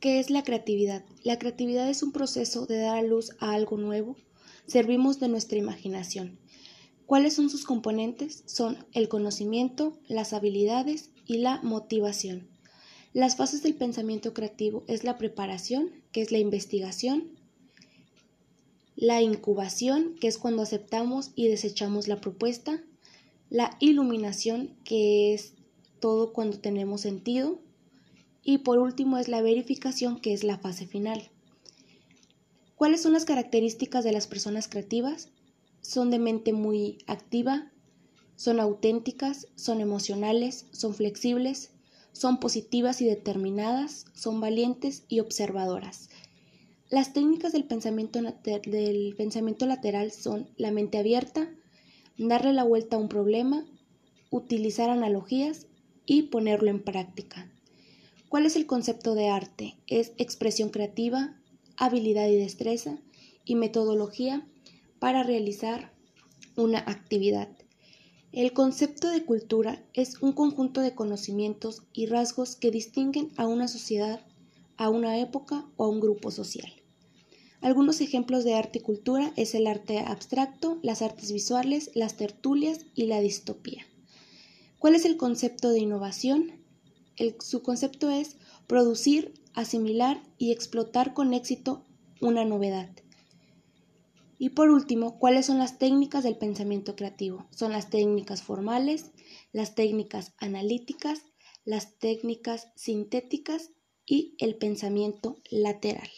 ¿Qué es la creatividad? La creatividad es un proceso de dar a luz a algo nuevo. Servimos de nuestra imaginación. ¿Cuáles son sus componentes? Son el conocimiento, las habilidades y la motivación. Las fases del pensamiento creativo es la preparación, que es la investigación, la incubación, que es cuando aceptamos y desechamos la propuesta, la iluminación, que es todo cuando tenemos sentido, y por último es la verificación, que es la fase final. ¿Cuáles son las características de las personas creativas? Son de mente muy activa, son auténticas, son emocionales, son flexibles, son positivas y determinadas, son valientes y observadoras. Las técnicas del pensamiento, del pensamiento lateral son la mente abierta, darle la vuelta a un problema, utilizar analogías y ponerlo en práctica. ¿Cuál es el concepto de arte? Es expresión creativa, habilidad y destreza y metodología para realizar una actividad. El concepto de cultura es un conjunto de conocimientos y rasgos que distinguen a una sociedad, a una época o a un grupo social. Algunos ejemplos de arte y cultura es el arte abstracto, las artes visuales, las tertulias y la distopía. ¿Cuál es el concepto de innovación? Su concepto es producir, asimilar y explotar con éxito una novedad. Y por último, ¿cuáles son las técnicas del pensamiento creativo? Son las técnicas formales, las técnicas analíticas, las técnicas sintéticas y el pensamiento lateral.